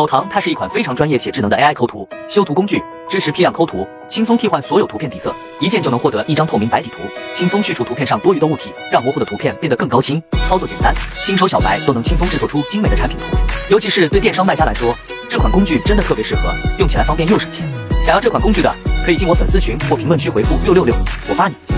某堂它是一款非常专业且智能的 ai 抠图修图工具支持批量抠图轻松替换所有图片底色一键就能获得一张透明白底图轻松去除图片上多余的物体让模糊的图片变得更高清操作简单新手小白都能轻松制作出精美的产品图。尤其是对电商卖家来说这款工具真的特别适合用起来方便又省钱。想要这款工具的可以进我粉丝群或评论区回复六六六我发你。